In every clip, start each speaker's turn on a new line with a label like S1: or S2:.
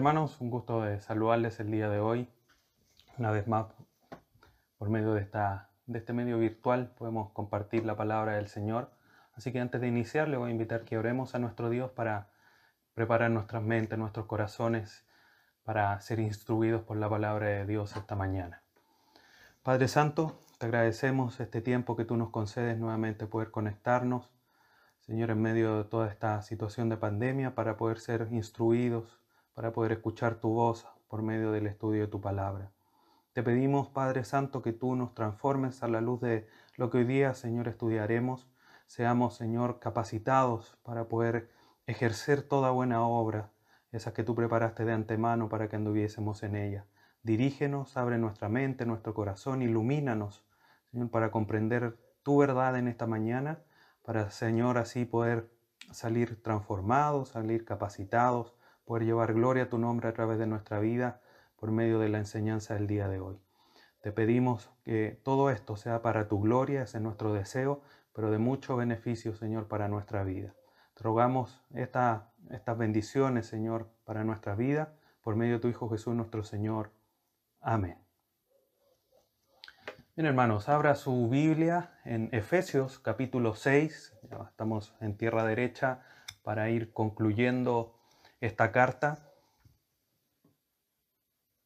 S1: Hermanos, un gusto de saludarles el día de hoy. Una vez más, por medio de, esta, de este medio virtual, podemos compartir la palabra del Señor. Así que antes de iniciar, le voy a invitar que oremos a nuestro Dios para preparar nuestras mentes, nuestros corazones, para ser instruidos por la palabra de Dios esta mañana. Padre Santo, te agradecemos este tiempo que tú nos concedes nuevamente poder conectarnos, Señor, en medio de toda esta situación de pandemia, para poder ser instruidos, para poder escuchar tu voz por medio del estudio de tu palabra. Te pedimos, Padre Santo, que tú nos transformes a la luz de lo que hoy día, Señor, estudiaremos. Seamos, Señor, capacitados para poder ejercer toda buena obra, esa que tú preparaste de antemano para que anduviésemos en ella. Dirígenos, abre nuestra mente, nuestro corazón, ilumínanos, Señor, para comprender tu verdad en esta mañana, para, Señor, así poder salir transformados, salir capacitados, poder llevar gloria a tu nombre a través de nuestra vida por medio de la enseñanza del día de hoy. Te pedimos que todo esto sea para tu gloria, ese es nuestro deseo, pero de mucho beneficio, Señor, para nuestra vida. Te rogamos estas bendiciones, Señor, para nuestra vida, por medio de tu Hijo Jesús nuestro Señor. Amén. Bien, hermanos, abra su Biblia en Efesios capítulo 6. estamos en tierra derecha para ir concluyendo esta carta.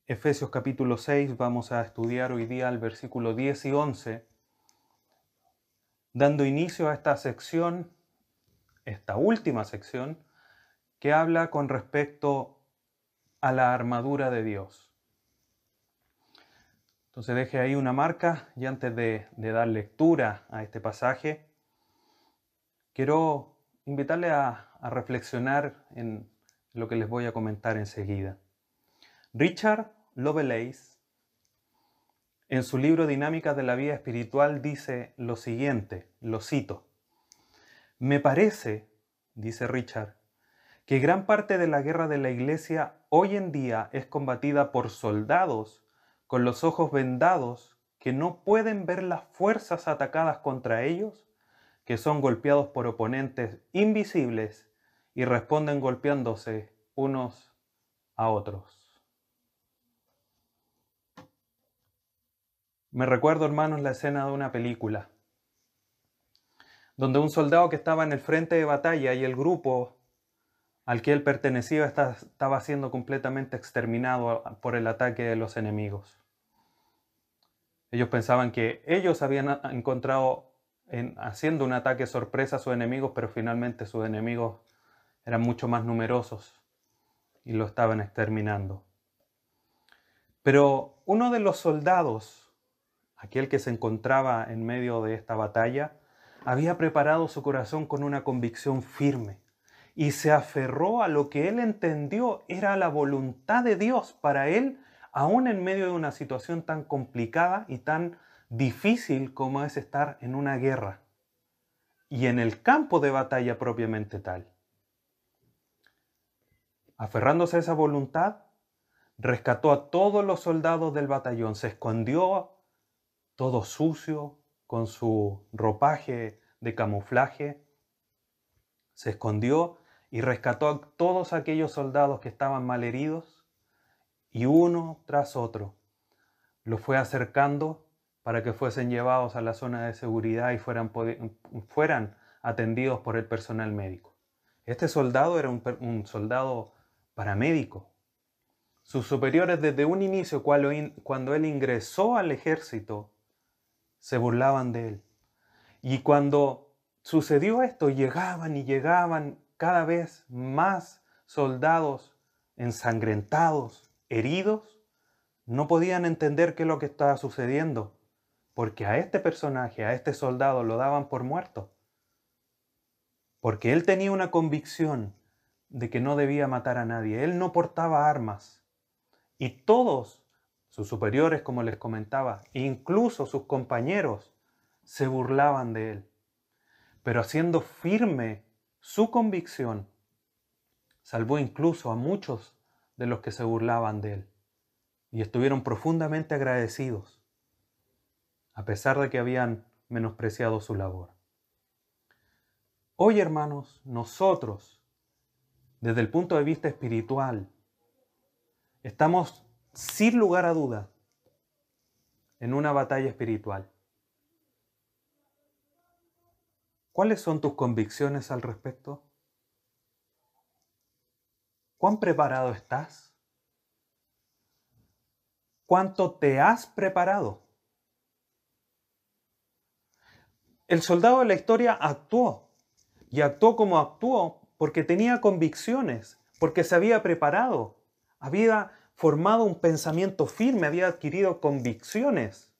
S1: Efesios capítulo 6, vamos a estudiar hoy día el versículo 10 y 11, dando inicio a esta sección, esta última sección, que habla con respecto a la armadura de Dios. Entonces deje ahí una marca y antes de, dar lectura a este pasaje, quiero invitarle a reflexionar en lo que les voy a comentar enseguida. Richard Lovelace, en su libro Dinámicas de la Vida Espiritual, dice lo siguiente, lo cito. Me parece, dice Richard, que gran parte de la guerra de la Iglesia hoy en día es combatida por soldados con los ojos vendados que no pueden ver las fuerzas atacadas contra ellos, que son golpeados por oponentes invisibles y responden golpeándose unos a otros. Me recuerdo, hermanos, la escena de una película, donde un soldado que estaba en el frente de batalla y el grupo al que él pertenecía estaba siendo completamente exterminado por el ataque de los enemigos. Ellos pensaban que ellos habían encontrado en, haciendo un ataque sorpresa a sus enemigos, pero finalmente sus enemigos eran mucho más numerosos y lo estaban exterminando. Pero uno de los soldados, aquel que se encontraba en medio de esta batalla, había preparado su corazón con una convicción firme y se aferró a lo que él entendió era la voluntad de Dios para él, aún en medio de una situación tan complicada y tan difícil como es estar en una guerra y en el campo de batalla propiamente tal. Aferrándose a esa voluntad, rescató a todos los soldados del batallón, se escondió todo sucio, con su ropaje de camuflaje, se escondió y rescató a todos aquellos soldados que estaban malheridos y uno tras otro los fue acercando para que fuesen llevados a la zona de seguridad y fueran, fueran atendidos por el personal médico. Este soldado era un soldado paramédico. Sus superiores desde un inicio, cuando él ingresó al ejército, se burlaban de él. Y cuando sucedió esto, llegaban y llegaban cada vez más soldados ensangrentados, heridos, no podían entender qué es lo que estaba sucediendo, porque a este personaje, a este soldado, lo daban por muerto. Porque él tenía una convicción de que no debía matar a nadie. Él no portaba armas. Y todos sus superiores, como les comentaba, incluso sus compañeros, se burlaban de él. Pero haciendo firme su convicción, salvó incluso a muchos de los que se burlaban de él. Y estuvieron profundamente agradecidos, a pesar de que habían menospreciado su labor. Hoy, hermanos, nosotros desde el punto de vista espiritual, Estamos sin lugar a duda en una batalla espiritual. ¿Cuáles son tus convicciones al respecto? ¿Cuán preparado estás? ¿Cuánto te has preparado? El soldado de la historia actuó y actuó como actuó porque tenía convicciones, porque se había preparado, había formado un pensamiento firme, había adquirido convicciones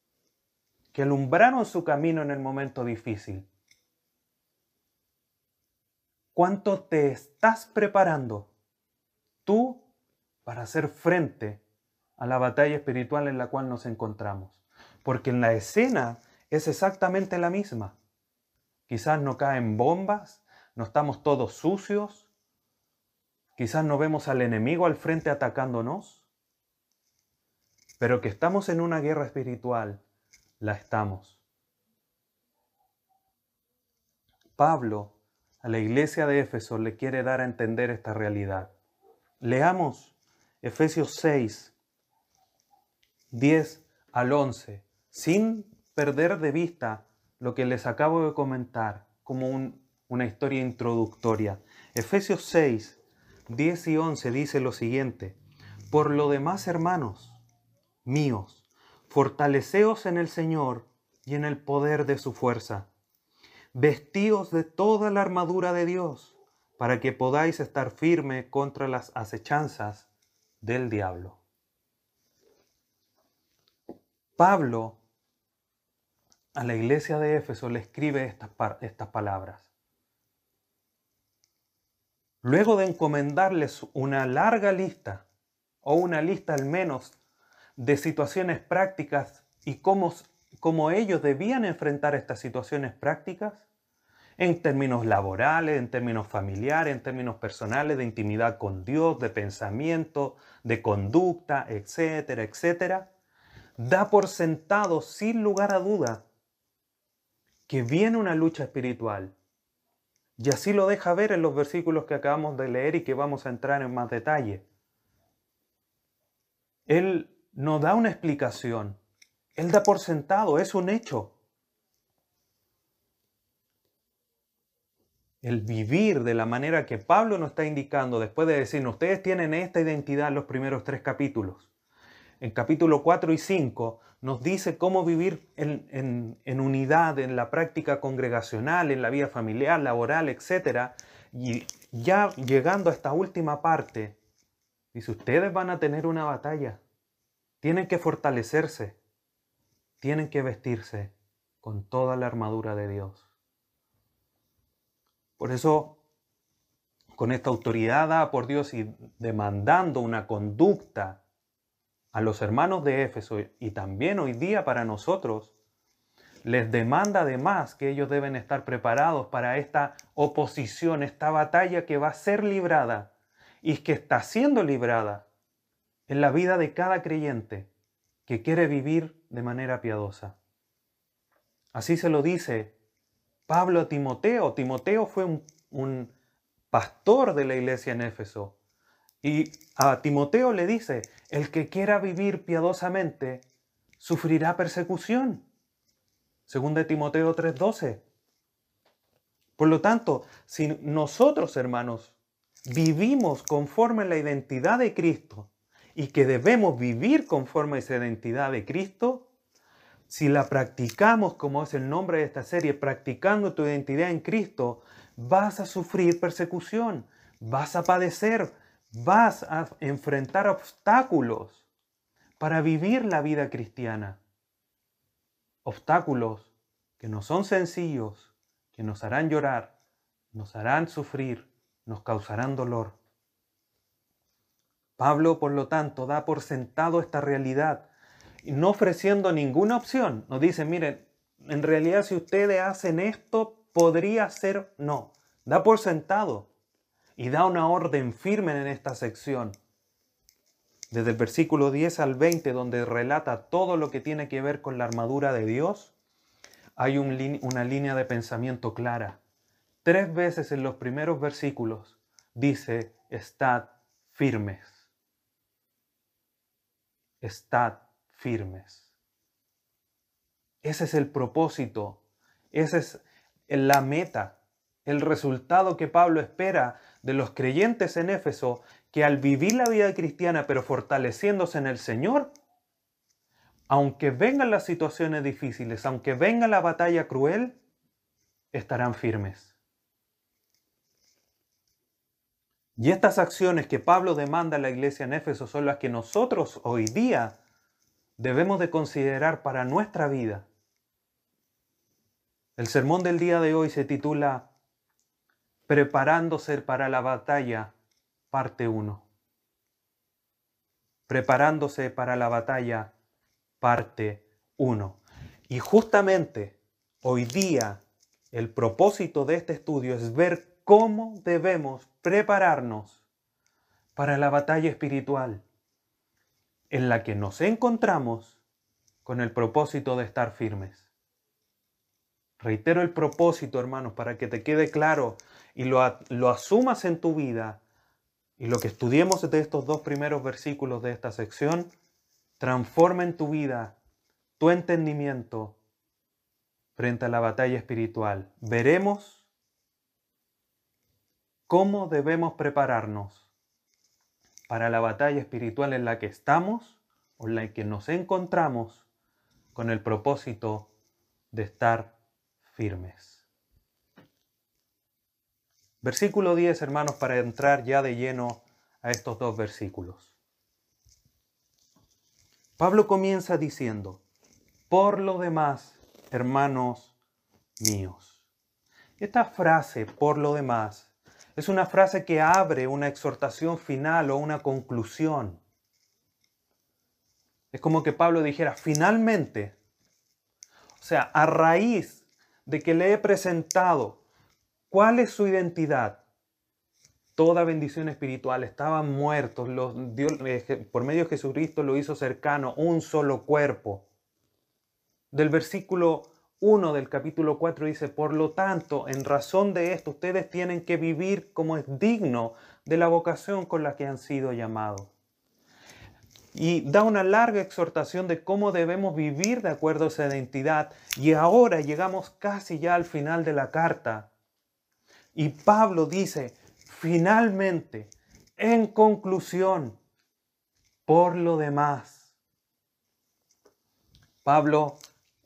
S1: que alumbraron su camino en el momento difícil. ¿Cuánto te estás preparando tú para hacer frente a la batalla espiritual en la cual nos encontramos? Porque en la escena es exactamente la misma. Quizás no caen bombas, no estamos todos sucios, quizás no vemos al enemigo al frente atacándonos, pero que estamos en una guerra espiritual, la estamos. Pablo a la iglesia de Éfeso le quiere dar a entender esta realidad. Leamos Efesios 6, 10 al 11, sin perder de vista lo que les acabo de comentar como una historia introductoria. Efesios 6, 10 y 11 dice lo siguiente, por lo demás, hermanos míos, fortaleceos en el Señor y en el poder de su fuerza vestíos de toda la armadura de Dios, para que podáis estar firme contra las acechanzas del diablo. Pablo a la iglesia de Éfeso le escribe estas, estas palabras. Luego de encomendarles una larga lista, o una lista al menos, de situaciones prácticas y cómo cómo ellos debían enfrentar estas situaciones prácticas en términos laborales, en términos familiares, en términos personales, de intimidad con Dios, de pensamiento, de conducta, etcétera, etcétera, da por sentado sin lugar a duda que viene una lucha espiritual. Y así lo deja ver en los versículos que acabamos de leer y que vamos a entrar en más detalle. Él no da una explicación, él da por sentado, es un hecho. El vivir de la manera que Pablo nos está indicando después de decir, ustedes tienen esta identidad en los primeros tres capítulos. En capítulo 4 y 5 nos dice cómo vivir en, unidad, en la práctica congregacional, en la vida familiar, laboral, etc. Y ya llegando a esta última parte, dice, ustedes van a tener una batalla. Tienen que fortalecerse tienen que vestirse con toda la armadura de Dios. Por eso, con esta autoridad dada por Dios y demandando una conducta a los hermanos de Éfeso y también hoy día para nosotros, les demanda además que ellos deben estar preparados para esta oposición, esta batalla que va a ser librada y que está siendo librada en la vida de cada creyente que quiere vivir de manera piadosa. Así se lo dice Pablo a Timoteo. Timoteo fue un, pastor de la iglesia en Éfeso. Y a Timoteo le dice, el que quiera vivir piadosamente sufrirá persecución. Según de Timoteo 3:12. Por lo tanto, si nosotros, hermanos, vivimos conforme a la identidad de Cristo, y que debemos vivir conforme a esa identidad de Cristo, si la practicamos, como es el nombre de esta serie, practicando tu identidad en Cristo, vas a sufrir persecución, vas a padecer, vas a enfrentar obstáculos para vivir la vida cristiana. Obstáculos que no son sencillos, que nos harán llorar, nos harán sufrir, nos causarán dolor. Pablo, por lo tanto, da por sentado esta realidad, no ofreciendo ninguna opción. Nos dice, miren, en realidad si ustedes hacen esto, podría ser no. Da por sentado y da una orden firme en esta sección. Desde el versículo 10 al 20, donde relata todo lo que tiene que ver con la armadura de Dios, hay una línea de pensamiento clara. Tres veces en los primeros versículos dice, estad firmes. estad firmes. Ese es el propósito, esa es la meta, el resultado que Pablo espera de los creyentes en Éfeso, que al vivir la vida cristiana pero fortaleciéndose en el Señor, aunque vengan las situaciones difíciles, aunque venga la batalla cruel, estarán firmes. Y estas acciones que Pablo demanda a la iglesia en Éfeso son las que nosotros hoy día debemos de considerar para nuestra vida. El sermón del día de hoy se titula Preparándose para la batalla, parte 1. Preparándose para la batalla, parte 1. Y justamente hoy día el propósito de este estudio es ver cómo debemos prepararnos para la batalla espiritual en la que nos encontramos con el propósito de estar firmes. Reitero el propósito, hermanos, para que te quede claro y lo, lo asumas en tu vida. Y lo que estudiemos de estos dos primeros versículos de esta sección, transforma en tu vida tu entendimiento frente a la batalla espiritual. Veremos cómo debemos prepararnos para la batalla espiritual en la que estamos o en la que nos encontramos con el propósito de estar firmes. Versículo 10, hermanos, para entrar ya de lleno a estos dos versículos. Pablo comienza diciendo, por lo demás, hermanos míos. Esta frase, por lo demás, es una frase que abre una exhortación final o una conclusión. Es como que Pablo dijera, finalmente, o sea, a raíz de que le he presentado cuál es su identidad. Toda bendición espiritual, estaban muertos, eh, por medio de Jesucristo lo hizo cercano, un solo cuerpo. Del versículo 1 del capítulo 4 dice, por lo tanto, en razón de esto, ustedes tienen que vivir como es digno de la vocación con la que han sido llamados y da una larga exhortación de cómo debemos vivir de acuerdo a esa identidad. Y ahora llegamos casi ya al final de la carta. Y Pablo dice, finalmente, en conclusión, por lo demás. Pablo,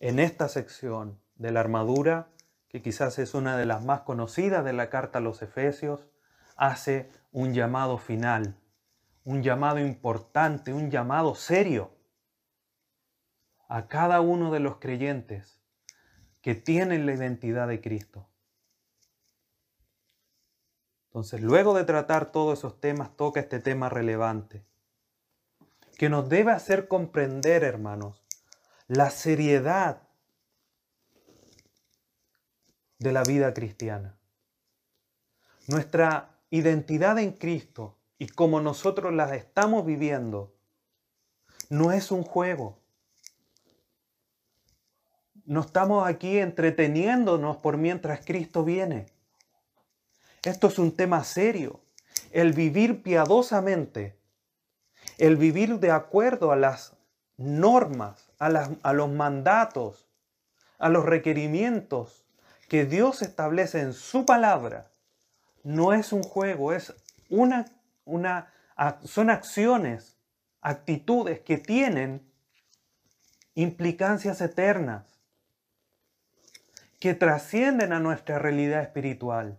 S1: en esta sección de la armadura, que quizás es una de las más conocidas de la carta a los Efesios, hace un llamado final un llamado importante, un llamado serio a cada uno de los creyentes que tienen la identidad de Cristo. Entonces, luego de tratar todos esos temas, toca este tema relevante, que nos debe hacer comprender, hermanos, la seriedad de la vida cristiana. Nuestra identidad en Cristo y como nosotros las estamos viviendo, no es un juego. No estamos aquí entreteniéndonos por mientras Cristo viene. Esto es un tema serio. El vivir piadosamente, el vivir de acuerdo a las normas, a, a los mandatos, a los requerimientos que Dios establece en su palabra, no es un juego, es una son acciones, actitudes que tienen implicancias eternas, que trascienden a nuestra realidad espiritual.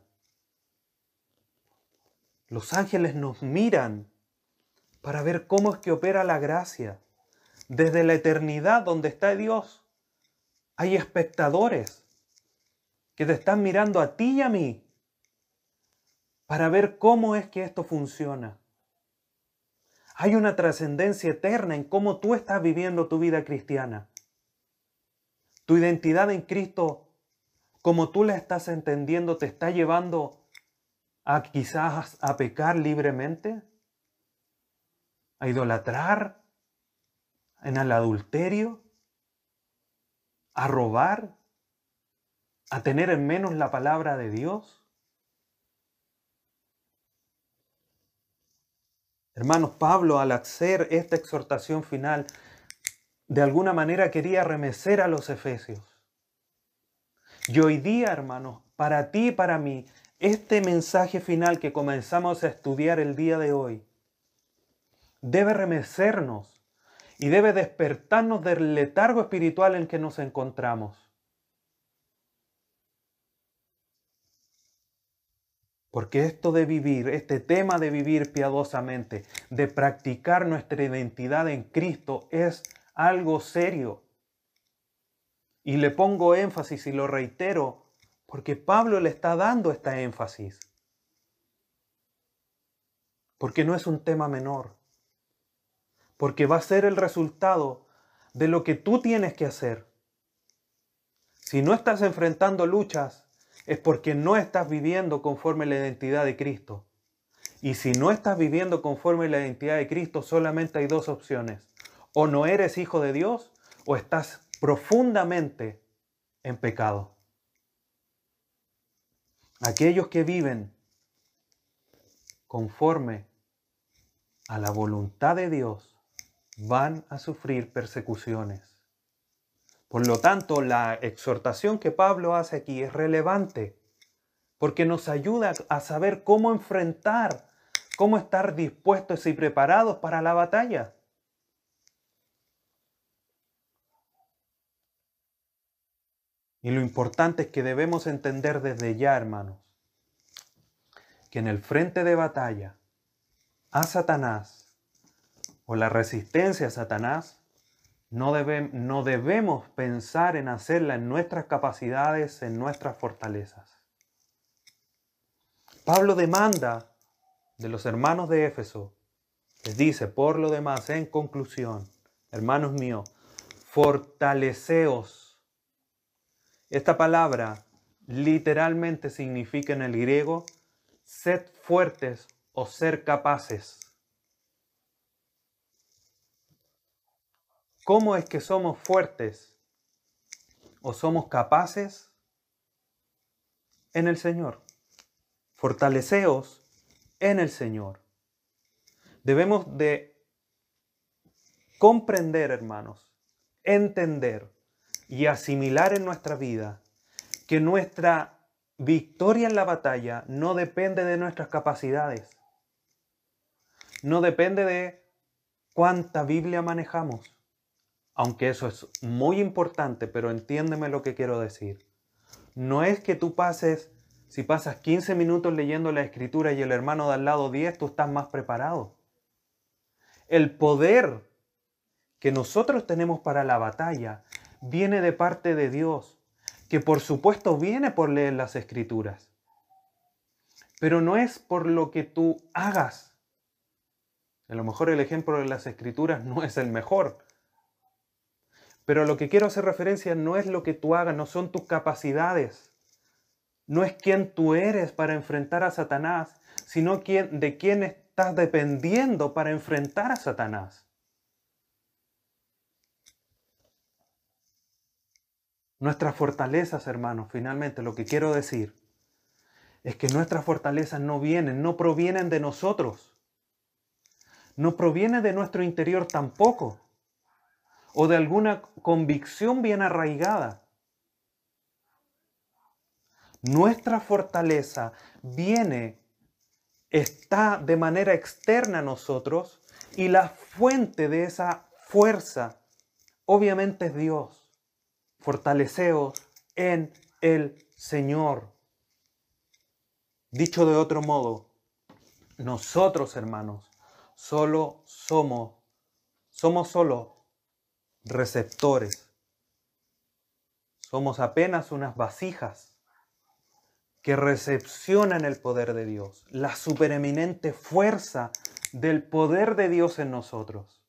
S1: Los ángeles nos miran para ver cómo es que opera la gracia. Desde la eternidad donde está Dios, hay espectadores que te están mirando a ti y a mí para ver cómo es que esto funciona. Hay una trascendencia eterna en cómo tú estás viviendo tu vida cristiana. Tu identidad en Cristo, como tú la estás entendiendo, te está llevando a quizás a pecar libremente, a idolatrar, en el adulterio, a robar, a tener en menos la palabra de Dios. Hermanos, Pablo al hacer esta exhortación final, de alguna manera quería remecer a los efesios. Y hoy día, hermanos, para ti y para mí, este mensaje final que comenzamos a estudiar el día de hoy debe remecernos y debe despertarnos del letargo espiritual en que nos encontramos. Porque esto de vivir, este tema de vivir piadosamente, de practicar nuestra identidad en Cristo es algo serio. Y le pongo énfasis y lo reitero porque Pablo le está dando esta énfasis. Porque no es un tema menor. Porque va a ser el resultado de lo que tú tienes que hacer. Si no estás enfrentando luchas, es porque no estás viviendo conforme la identidad de Cristo. Y si no estás viviendo conforme la identidad de Cristo, solamente hay dos opciones. O no eres hijo de Dios o estás profundamente en pecado. Aquellos que viven conforme a la voluntad de Dios van a sufrir persecuciones. Por lo tanto, la exhortación que Pablo hace aquí es relevante porque nos ayuda a saber cómo enfrentar, cómo estar dispuestos y preparados para la batalla. Y lo importante es que debemos entender desde ya, hermanos, que en el frente de batalla a Satanás o la resistencia a Satanás no, no debemos pensar en hacerla en nuestras capacidades, en nuestras fortalezas. Pablo demanda de los hermanos de Éfeso, les dice, por lo demás, en conclusión, hermanos míos, fortaleceos. Esta palabra literalmente significa en el griego, sed fuertes o ser capaces. ¿Cómo es que somos fuertes o somos capaces? En el Señor. Fortaleceos en el Señor. Debemos de comprender, hermanos, entender y asimilar en nuestra vida que nuestra victoria en la batalla no depende de nuestras capacidades. No depende de cuánta Biblia manejamos aunque eso es muy importante, pero entiéndeme lo que quiero decir. No es que tú pases, si pasas 15 minutos leyendo la escritura y el hermano de al lado 10, tú estás más preparado. El poder que nosotros tenemos para la batalla viene de parte de Dios, que por supuesto viene por leer las escrituras. Pero no es por lo que tú hagas. A lo mejor el ejemplo de las escrituras no es el mejor, pero lo que quiero hacer referencia no es lo que tú hagas, no son tus capacidades. No es quién tú eres para enfrentar a Satanás, sino quién, de quién estás dependiendo para enfrentar a Satanás. Nuestras fortalezas, hermanos, finalmente lo que quiero decir es que nuestras fortalezas no vienen, no provienen de nosotros. No proviene de nuestro interior tampoco o de alguna convicción bien arraigada. Nuestra fortaleza viene, está de manera externa a nosotros y la fuente de esa fuerza obviamente es Dios. Fortaleceos en el Señor. Dicho de otro modo, nosotros hermanos, solo somos, somos solo receptores. Somos apenas unas vasijas que recepcionan el poder de Dios, la supereminente fuerza del poder de Dios en nosotros.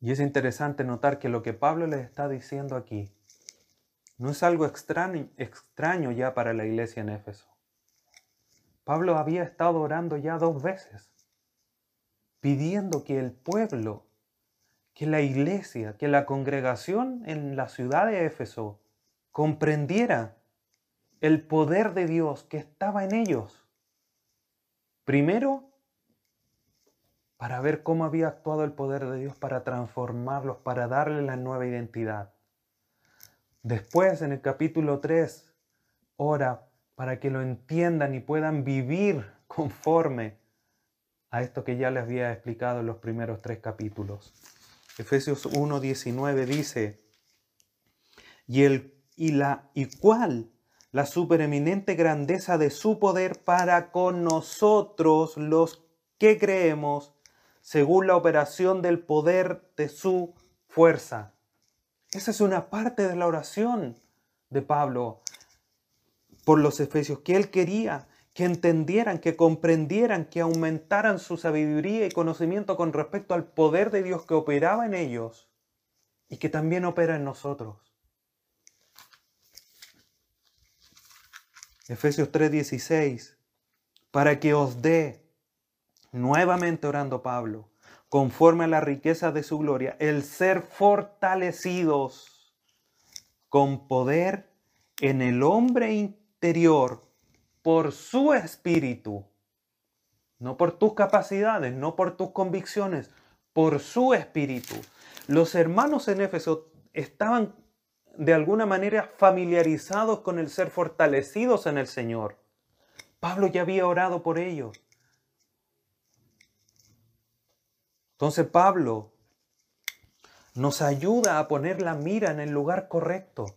S1: Y es interesante notar que lo que Pablo les está diciendo aquí no es algo extraño, extraño ya para la iglesia en Éfeso. Pablo había estado orando ya dos veces pidiendo que el pueblo, que la iglesia, que la congregación en la ciudad de Éfeso comprendiera el poder de Dios que estaba en ellos. Primero, para ver cómo había actuado el poder de Dios para transformarlos, para darle la nueva identidad. Después, en el capítulo 3, ora para que lo entiendan y puedan vivir conforme a esto que ya les había explicado en los primeros tres capítulos. Efesios 1:19 dice, y, el, y, la, y cuál la supereminente grandeza de su poder para con nosotros los que creemos, según la operación del poder de su fuerza. Esa es una parte de la oración de Pablo por los efesios, que él quería que entendieran, que comprendieran, que aumentaran su sabiduría y conocimiento con respecto al poder de Dios que operaba en ellos y que también opera en nosotros. Efesios 3:16, para que os dé, nuevamente orando Pablo, conforme a la riqueza de su gloria, el ser fortalecidos con poder en el hombre interior por su espíritu, no por tus capacidades, no por tus convicciones, por su espíritu. Los hermanos en Éfeso estaban de alguna manera familiarizados con el ser fortalecidos en el Señor. Pablo ya había orado por ellos. Entonces Pablo nos ayuda a poner la mira en el lugar correcto.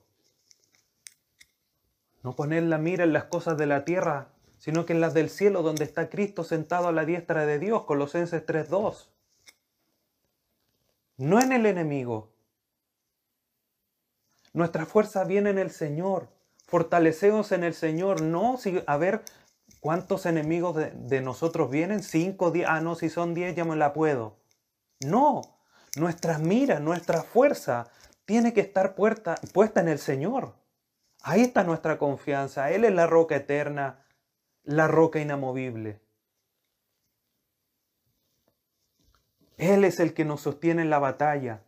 S1: No poner la mira en las cosas de la tierra, sino que en las del cielo, donde está Cristo sentado a la diestra de Dios, Colosenses 3.2. No en el enemigo. Nuestra fuerza viene en el Señor. Fortalecemos en el Señor. No, si, a ver cuántos enemigos de, nosotros vienen. Cinco, diez. Ah, no, si son diez ya me la puedo. No. Nuestra mira, nuestra fuerza tiene que estar puesta en el Señor. Ahí está nuestra confianza. Él es la roca eterna, la roca inamovible. Él es el que nos sostiene en la batalla.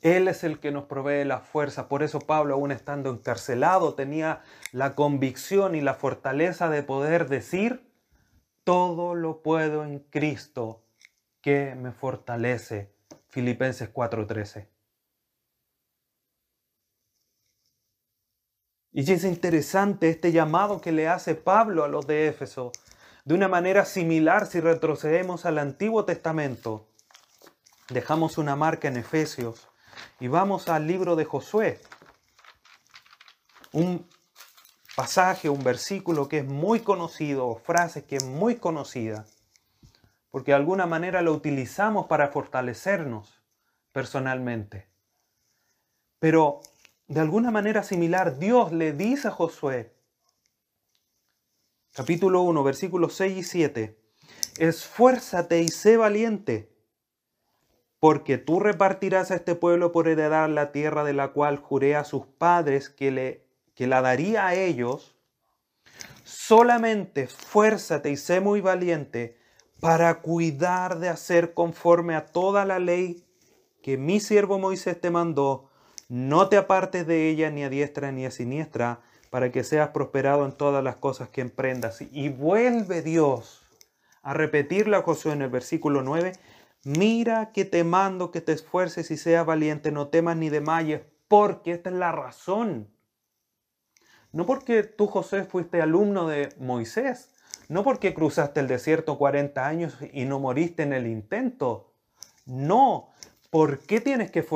S1: Él es el que nos provee la fuerza. Por eso Pablo, aún estando encarcelado, tenía la convicción y la fortaleza de poder decir, todo lo puedo en Cristo que me fortalece. Filipenses 4:13. Y es interesante este llamado que le hace Pablo a los de Éfeso, de una manera similar si retrocedemos al Antiguo Testamento. Dejamos una marca en Efesios y vamos al libro de Josué. Un pasaje, un versículo que es muy conocido, frase que es muy conocida, porque de alguna manera lo utilizamos para fortalecernos personalmente. Pero de alguna manera similar, Dios le dice a Josué, capítulo 1, versículos 6 y 7, esfuérzate y sé valiente, porque tú repartirás a este pueblo por heredar la tierra de la cual juré a sus padres que, le, que la daría a ellos. Solamente esfuérzate y sé muy valiente para cuidar de hacer conforme a toda la ley que mi siervo Moisés te mandó no te apartes de ella ni a diestra ni a siniestra, para que seas prosperado en todas las cosas que emprendas. Y vuelve Dios a repetirle a Josué en el versículo 9, mira que te mando que te esfuerces y seas valiente, no temas ni desmayes, porque esta es la razón. No porque tú, José, fuiste alumno de Moisés, no porque cruzaste el desierto 40 años y no moriste en el intento. No, ¿Por qué tienes que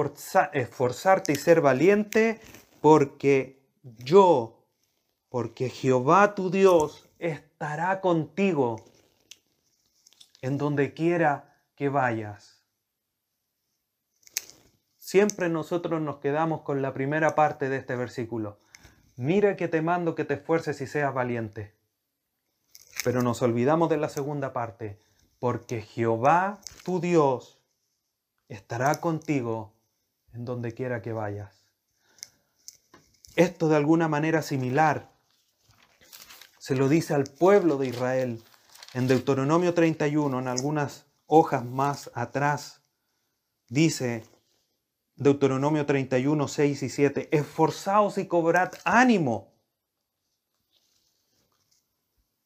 S1: esforzarte y ser valiente? Porque yo, porque Jehová tu Dios estará contigo en donde quiera que vayas. Siempre nosotros nos quedamos con la primera parte de este versículo. Mira que te mando que te esfuerces y seas valiente. Pero nos olvidamos de la segunda parte. Porque Jehová tu Dios estará contigo en donde quiera que vayas. Esto de alguna manera similar se lo dice al pueblo de Israel en Deuteronomio 31, en algunas hojas más atrás, dice Deuteronomio 31, 6 y 7, esforzaos y cobrad ánimo.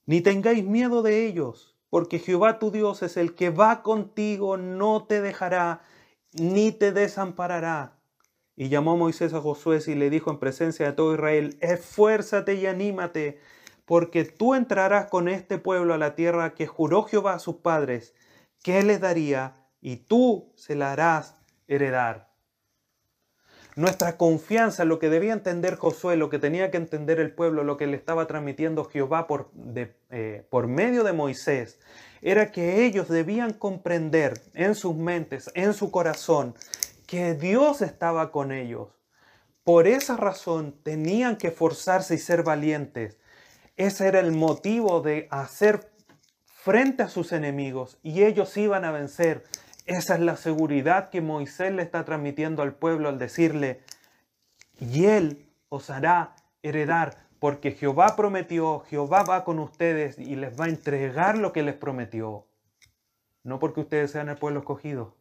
S1: ni tengáis miedo de ellos, porque Jehová tu Dios es el que va contigo, no te dejará, ni te desamparará. Y llamó Moisés a Josué y le dijo en presencia de todo Israel, esfuérzate y anímate, porque tú entrarás con este pueblo a la tierra que juró Jehová a sus padres, que les daría, y tú se la harás heredar. Nuestra confianza, lo que debía entender Josué, lo que tenía que entender el pueblo, lo que le estaba transmitiendo Jehová por, eh, por medio de Moisés, era que ellos debían comprender en sus mentes, en su corazón, que Dios estaba con ellos. Por esa razón tenían que forzarse y ser valientes. Ese era el motivo de hacer frente a sus enemigos y ellos iban a vencer. Esa es la seguridad que Moisés le está transmitiendo al pueblo al decirle, y él os hará heredar, porque Jehová prometió, Jehová va con ustedes y les va a entregar lo que les prometió. No porque ustedes sean el pueblo escogido,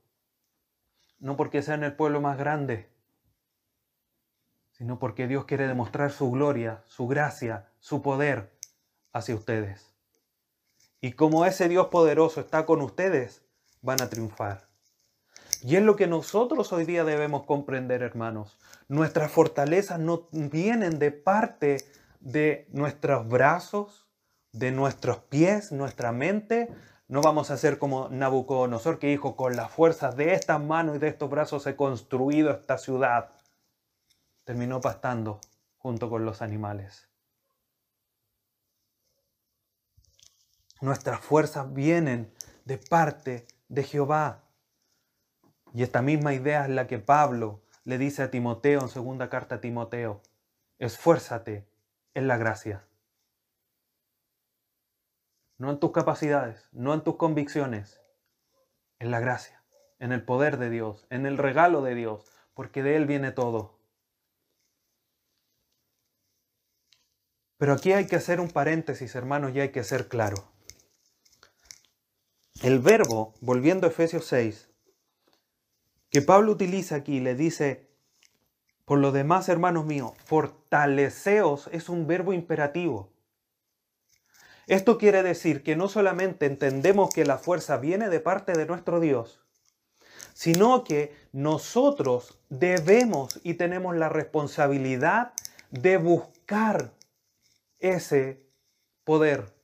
S1: no porque sean el pueblo más grande, sino porque Dios quiere demostrar su gloria, su gracia, su poder hacia ustedes. Y como ese Dios poderoso está con ustedes, van a triunfar. Y es lo que nosotros hoy día debemos comprender, hermanos. Nuestras fortalezas no vienen de parte de nuestros brazos, de nuestros pies, nuestra mente, no vamos a ser como Nabucodonosor que dijo, con las fuerzas de estas manos y de estos brazos he construido esta ciudad. Terminó pastando junto con los animales. Nuestras fuerzas vienen de parte de Jehová. Y esta misma idea es la que Pablo le dice a Timoteo en segunda carta a Timoteo. Esfuérzate en la gracia no en tus capacidades, no en tus convicciones, en la gracia, en el poder de Dios, en el regalo de Dios, porque de Él viene todo. Pero aquí hay que hacer un paréntesis, hermanos, y hay que ser claro. El verbo, volviendo a Efesios 6, que Pablo utiliza aquí, le dice, por lo demás, hermanos míos, fortaleceos es un verbo imperativo. Esto quiere decir que no solamente entendemos que la fuerza viene de parte de nuestro Dios, sino que nosotros debemos y tenemos la responsabilidad de buscar ese poder.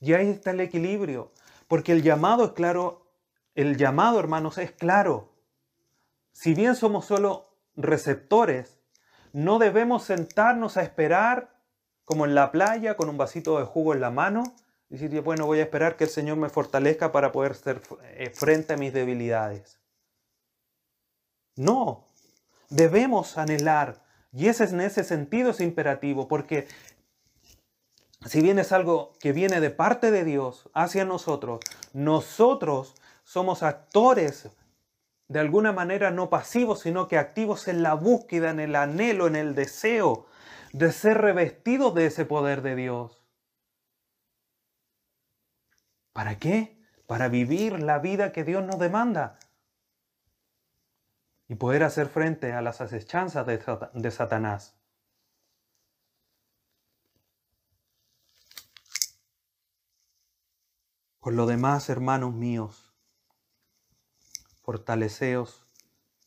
S1: Y ahí está el equilibrio, porque el llamado es claro, el llamado, hermanos, es claro. Si bien somos solo receptores, no debemos sentarnos a esperar como en la playa, con un vasito de jugo en la mano, y decir, bueno, voy a esperar que el Señor me fortalezca para poder hacer eh, frente a mis debilidades. No, debemos anhelar, y ese en ese sentido es imperativo, porque si bien es algo que viene de parte de Dios hacia nosotros, nosotros somos actores de alguna manera no pasivos, sino que activos en la búsqueda, en el anhelo, en el deseo de ser revestidos de ese poder de Dios. ¿Para qué? Para vivir la vida que Dios nos demanda y poder hacer frente a las acechanzas de, Satanás. Por lo demás, hermanos míos, fortaleceos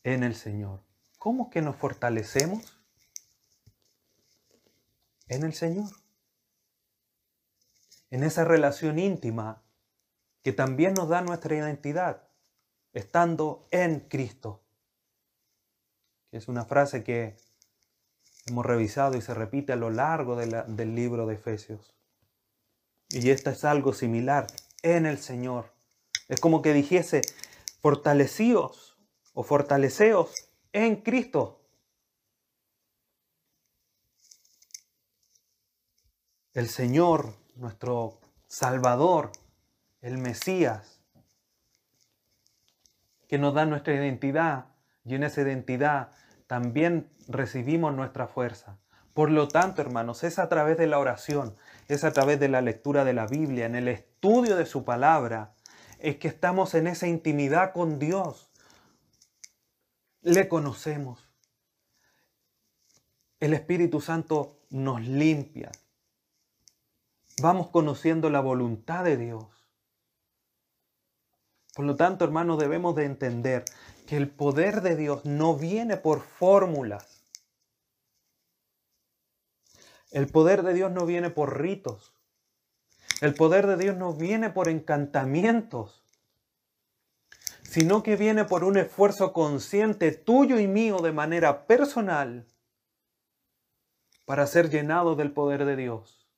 S1: en el Señor. ¿Cómo que nos fortalecemos? en el Señor. En esa relación íntima que también nos da nuestra identidad, estando en Cristo. Es una frase que hemos revisado y se repite a lo largo del libro de Efesios. Y esta es algo similar, en el Señor. Es como que dijese, fortalecíos o fortaleceos en Cristo. el Señor, nuestro Salvador, el Mesías, que nos da nuestra identidad y en esa identidad también recibimos nuestra fuerza. Por lo tanto, hermanos, es a través de la oración, es a través de la lectura de la Biblia, en el estudio de su palabra, es que estamos en esa intimidad con Dios. Le conocemos. El Espíritu Santo nos limpia, vamos conociendo la voluntad de Dios. Por lo tanto, hermanos, debemos de entender que el poder de Dios no viene por fórmulas. El poder de Dios no viene por ritos. El poder de Dios no viene por encantamientos, sino que viene por un esfuerzo consciente tuyo y mío de manera personal para ser llenado del poder de Dios.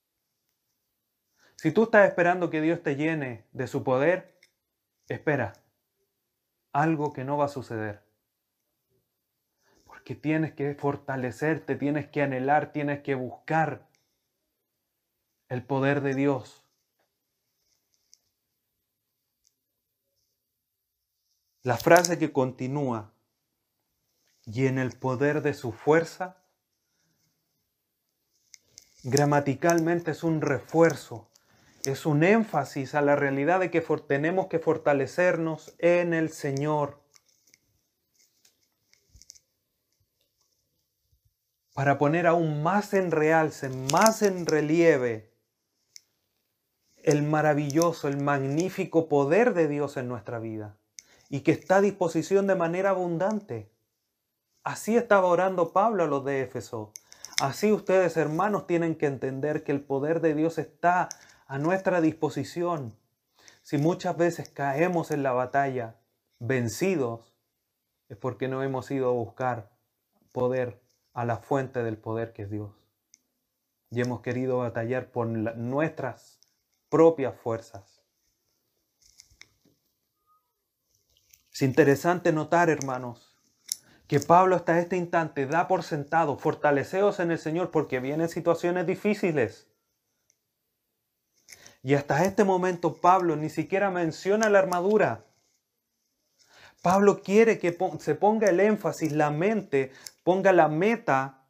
S1: Si tú estás esperando que Dios te llene de su poder, espera algo que no va a suceder. Porque tienes que fortalecerte, tienes que anhelar, tienes que buscar el poder de Dios. La frase que continúa, y en el poder de su fuerza, gramaticalmente es un refuerzo, es un énfasis a la realidad de que tenemos que fortalecernos en el Señor. Para poner aún más en realce, más en relieve el maravilloso, el magnífico poder de Dios en nuestra vida y que está a disposición de manera abundante. Así estaba orando Pablo a los de Éfeso. Así ustedes, hermanos, tienen que entender que el poder de Dios está a nuestra disposición. Si muchas veces caemos en la batalla vencidos, es porque no hemos ido a buscar poder a la fuente del poder que es Dios. Y hemos querido batallar por nuestras propias fuerzas. Es interesante notar, hermanos, que Pablo hasta este instante da por sentado, fortaleceos en el Señor porque vienen situaciones difíciles. Y hasta este momento Pablo ni siquiera menciona la armadura. Pablo quiere que se ponga el énfasis, la mente, ponga la meta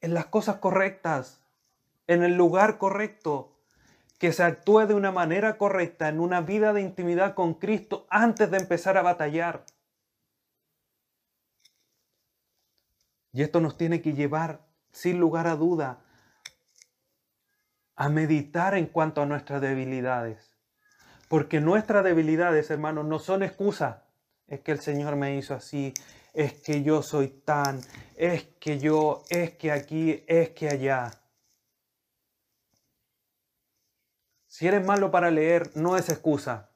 S1: en las cosas correctas, en el lugar correcto, que se actúe de una manera correcta en una vida de intimidad con Cristo antes de empezar a batallar. Y esto nos tiene que llevar, sin lugar a duda, a meditar en cuanto a nuestras debilidades. Porque nuestras debilidades, hermanos, no son excusas. Es que el Señor me hizo así, es que yo soy tan, es que yo, es que aquí, es que allá. Si eres malo para leer, no es excusa.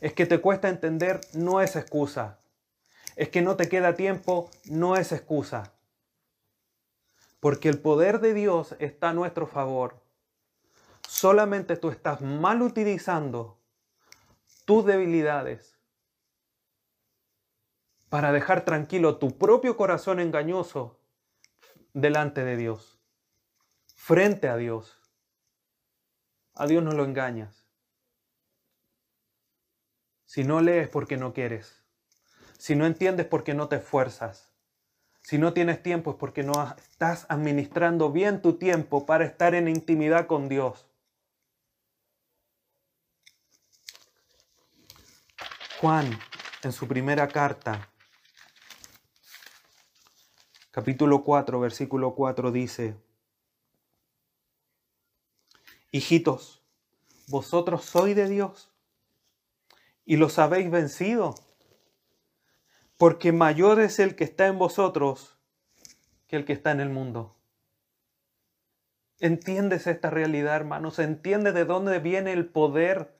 S1: Es que te cuesta entender, no es excusa. Es que no te queda tiempo, no es excusa. Porque el poder de Dios está a nuestro favor. Solamente tú estás mal utilizando tus debilidades para dejar tranquilo tu propio corazón engañoso delante de Dios, frente a Dios. A Dios no lo engañas. Si no lees porque no quieres. Si no entiendes porque no te esfuerzas. Si no tienes tiempo es porque no estás administrando bien tu tiempo para estar en intimidad con Dios. Juan, en su primera carta, capítulo 4, versículo 4 dice, Hijitos, vosotros sois de Dios y los habéis vencido, porque mayor es el que está en vosotros que el que está en el mundo. ¿Entiendes esta realidad, hermanos? ¿Entiendes de dónde viene el poder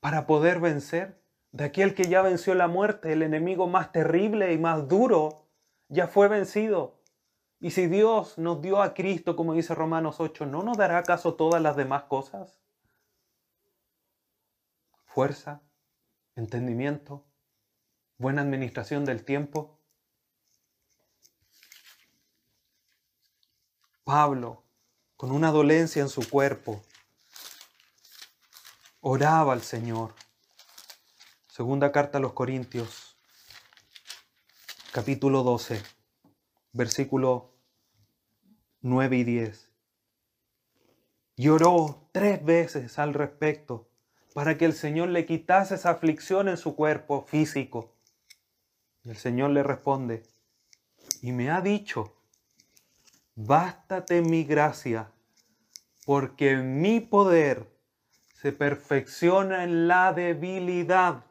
S1: para poder vencer? De aquel que ya venció la muerte, el enemigo más terrible y más duro, ya fue vencido. Y si Dios nos dio a Cristo, como dice Romanos 8, ¿no nos dará acaso todas las demás cosas? Fuerza, entendimiento, buena administración del tiempo. Pablo, con una dolencia en su cuerpo, oraba al Señor. Segunda carta a los Corintios, capítulo 12, versículo 9 y 10. Lloró tres veces al respecto para que el Señor le quitase esa aflicción en su cuerpo físico. Y el Señor le responde, y me ha dicho, bástate mi gracia, porque mi poder se perfecciona en la debilidad.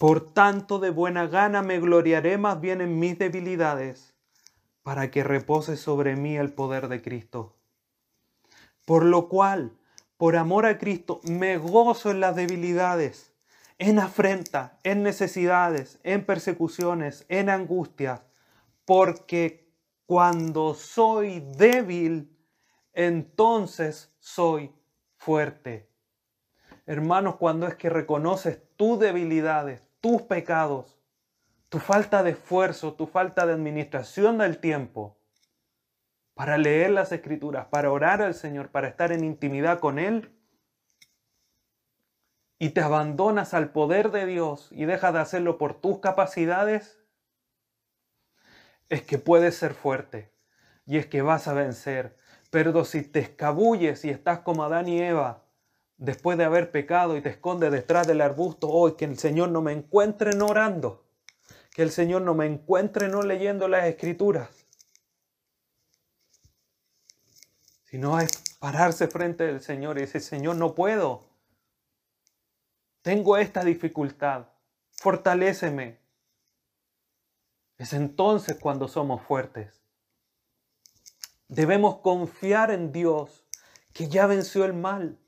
S1: Por tanto, de buena gana me gloriaré más bien en mis debilidades, para que repose sobre mí el poder de Cristo. Por lo cual, por amor a Cristo, me gozo en las debilidades, en afrenta, en necesidades, en persecuciones, en angustias, porque cuando soy débil, entonces soy fuerte. Hermanos, cuando es que reconoces tus debilidades, tus pecados, tu falta de esfuerzo, tu falta de administración del tiempo, para leer las escrituras, para orar al Señor, para estar en intimidad con Él, y te abandonas al poder de Dios y dejas de hacerlo por tus capacidades, es que puedes ser fuerte y es que vas a vencer. Pero si te escabulles y estás como Adán y Eva, después de haber pecado y te escondes detrás del arbusto, hoy que el Señor no me encuentre no orando, que el Señor no me encuentre no leyendo las escrituras, sino es pararse frente del Señor y decir, Señor, no puedo, tengo esta dificultad, fortaléceme, es entonces cuando somos fuertes. Debemos confiar en Dios que ya venció el mal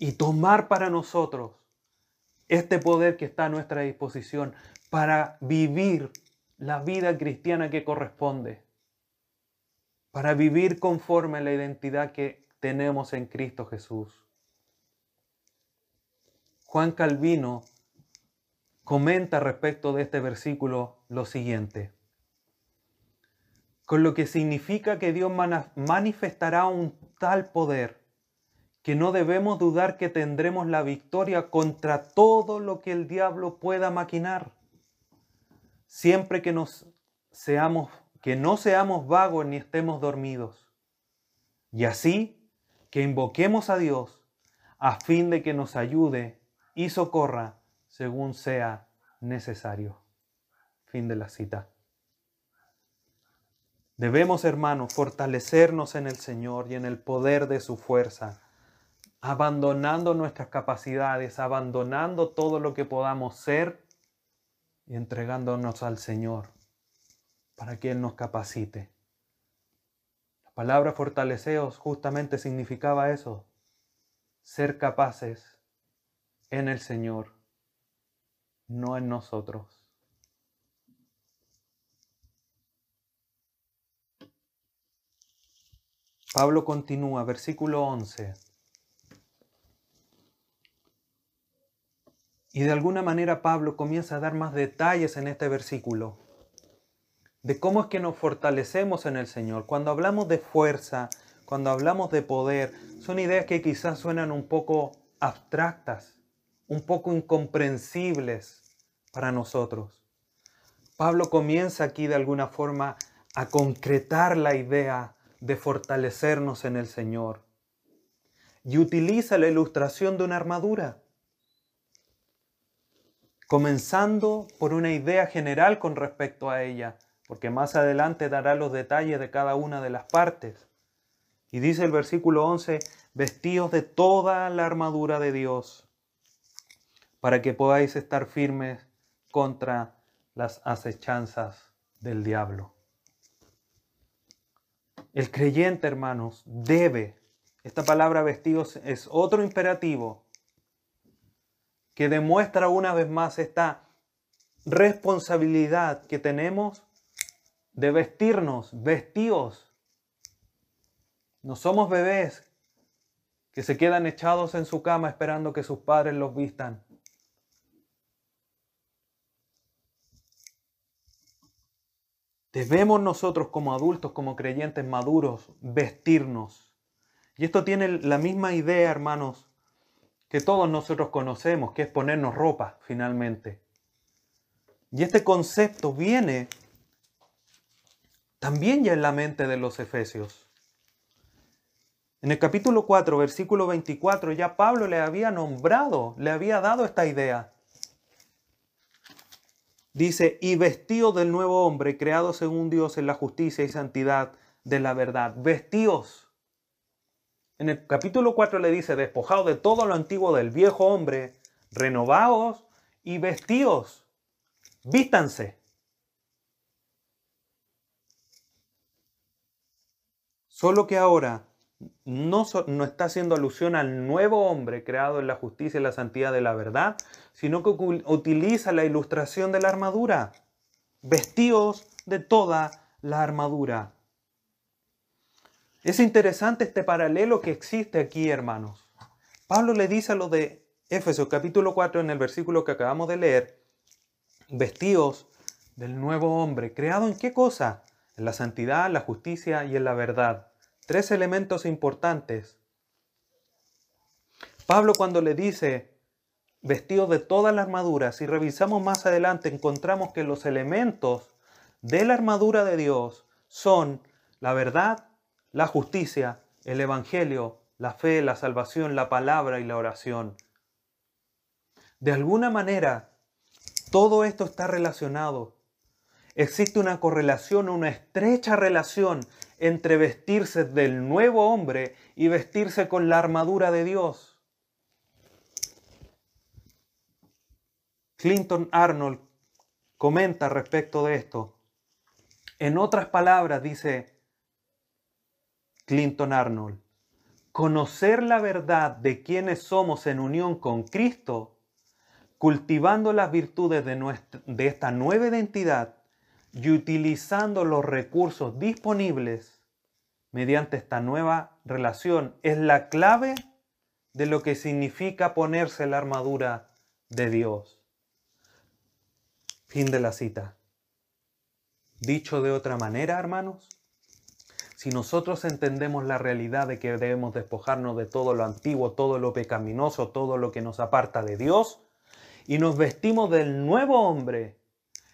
S1: y tomar para nosotros este poder que está a nuestra disposición para vivir la vida cristiana que corresponde, para vivir conforme a la identidad que tenemos en Cristo Jesús. Juan Calvino comenta respecto de este versículo lo siguiente. Con lo que significa que Dios manifestará un tal poder que no debemos dudar que tendremos la victoria contra todo lo que el diablo pueda maquinar. Siempre que nos seamos que no seamos vagos ni estemos dormidos. Y así que invoquemos a Dios a fin de que nos ayude y socorra según sea necesario. Fin de la cita. Debemos, hermanos, fortalecernos en el Señor y en el poder de su fuerza, abandonando nuestras capacidades, abandonando todo lo que podamos ser y entregándonos al Señor para que Él nos capacite. La palabra fortaleceos justamente significaba eso, ser capaces en el Señor no en nosotros. Pablo continúa, versículo 11. Y de alguna manera Pablo comienza a dar más detalles en este versículo de cómo es que nos fortalecemos en el Señor. Cuando hablamos de fuerza, cuando hablamos de poder, son ideas que quizás suenan un poco abstractas, un poco incomprensibles para nosotros. Pablo comienza aquí de alguna forma a concretar la idea de fortalecernos en el Señor y utiliza la ilustración de una armadura, comenzando por una idea general con respecto a ella, porque más adelante dará los detalles de cada una de las partes. Y dice el versículo 11, vestidos de toda la armadura de Dios, para que podáis estar firmes contra las acechanzas del diablo. El creyente, hermanos, debe, esta palabra vestidos es otro imperativo que demuestra una vez más esta responsabilidad que tenemos de vestirnos, vestidos. No somos bebés que se quedan echados en su cama esperando que sus padres los vistan. Debemos nosotros como adultos, como creyentes maduros, vestirnos. Y esto tiene la misma idea, hermanos, que todos nosotros conocemos, que es ponernos ropa, finalmente. Y este concepto viene también ya en la mente de los efesios. En el capítulo 4, versículo 24, ya Pablo le había nombrado, le había dado esta idea. Dice, y vestido del nuevo hombre, creado según Dios en la justicia y santidad de la verdad, vestíos. En el capítulo 4 le dice, despojados de todo lo antiguo del viejo hombre, renovaos y vestíos, vístanse. Solo que ahora no, no, está haciendo alusión al nuevo hombre creado en la justicia y la santidad de la verdad, sino que utiliza la ilustración de la armadura. Vestíos de toda la armadura. Es interesante este paralelo que existe aquí, hermanos. Pablo le dice a los de Éfeso capítulo 4 en el versículo que acabamos de leer, vestíos del nuevo hombre, creado en qué cosa? En la santidad, la justicia y en la verdad. Tres elementos importantes. Pablo cuando le dice vestido de toda la armadura, si revisamos más adelante encontramos que los elementos de la armadura de Dios son la verdad, la justicia, el evangelio, la fe, la salvación, la palabra y la oración. De alguna manera, todo esto está relacionado. Existe una correlación, una estrecha relación entre vestirse del nuevo hombre y vestirse con la armadura de Dios. Clinton Arnold comenta respecto de esto. En otras palabras, dice Clinton Arnold, conocer la verdad de quienes somos en unión con Cristo, cultivando las virtudes de, de esta nueva identidad y utilizando los recursos disponibles mediante esta nueva relación, es la clave de lo que significa ponerse la armadura de Dios. Fin de la cita. Dicho de otra manera, hermanos, si nosotros entendemos la realidad de que debemos despojarnos de todo lo antiguo, todo lo pecaminoso, todo lo que nos aparta de Dios, y nos vestimos del nuevo hombre,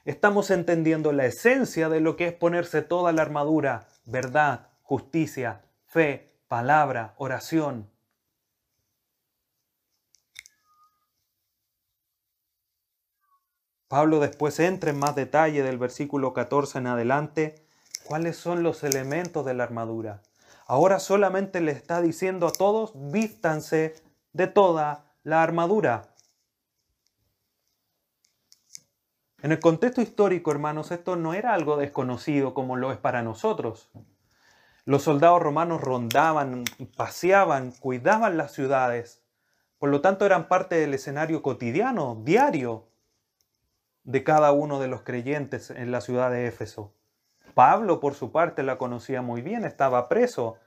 S1: estamos entendiendo la esencia de lo que es ponerse toda la armadura, verdad, justicia, fe, palabra, oración, Pablo después entra en más detalle del versículo 14 en adelante cuáles son los elementos de la armadura. Ahora solamente le está diciendo a todos, vístanse de toda la armadura. En el contexto histórico, hermanos, esto no era algo desconocido como lo es para nosotros. Los soldados romanos rondaban, paseaban, cuidaban las ciudades. Por lo tanto, eran parte del escenario cotidiano, diario de cada uno de los creyentes en la ciudad de Éfeso. Pablo, por su parte, la conocía muy bien, estaba preso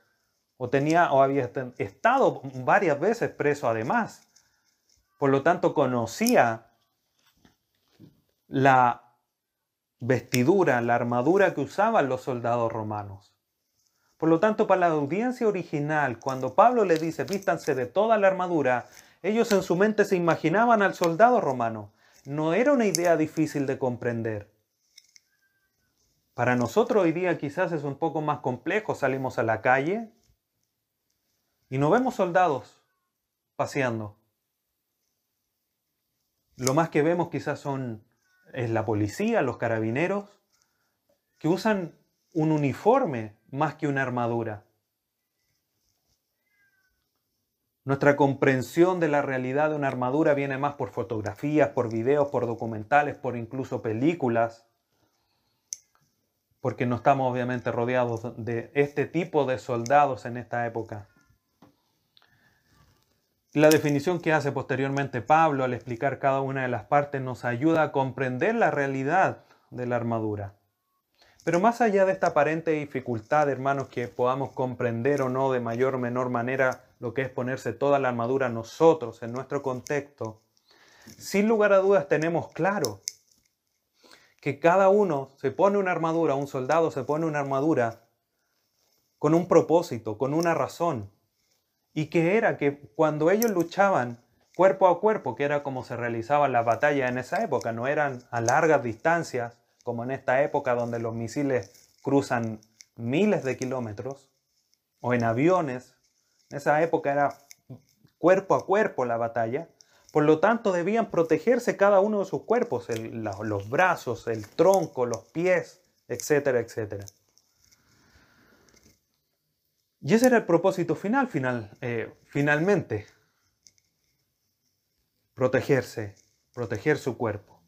S1: o tenía o había estado varias veces preso además. Por lo tanto, conocía la vestidura, la armadura que usaban los soldados romanos. Por lo tanto, para la audiencia original, cuando Pablo le dice vístanse de toda la armadura, ellos en su mente se imaginaban al soldado romano, no era una idea difícil de comprender. Para nosotros hoy día quizás es un poco más complejo, salimos a la calle y no vemos soldados paseando. Lo más que vemos quizás son es la policía, los carabineros, que usan un uniforme más que una armadura. Nuestra comprensión de la realidad de una armadura viene más por fotografías, por videos, por documentales, por incluso películas, porque no estamos obviamente rodeados de este tipo de soldados en esta época. La definición que hace posteriormente Pablo al explicar cada una de las partes nos ayuda a comprender la realidad de la armadura. Pero más allá de esta aparente dificultad, hermanos, que podamos comprender o no de mayor o menor manera lo que es ponerse toda la armadura nosotros en nuestro contexto, sin lugar a dudas tenemos claro que cada uno se pone una armadura, un soldado se pone una armadura con un propósito, con una razón. Y que era que cuando ellos luchaban cuerpo a cuerpo, que era como se realizaban las batallas en esa época, no eran a largas distancias, como en esta época donde los misiles cruzan miles de kilómetros, o en aviones, en esa época era cuerpo a cuerpo la batalla, por lo tanto debían protegerse cada uno de sus cuerpos, los brazos, el tronco, los pies, etcétera, etcétera. Y ese era el propósito final, final eh, finalmente. Protegerse, proteger su cuerpo.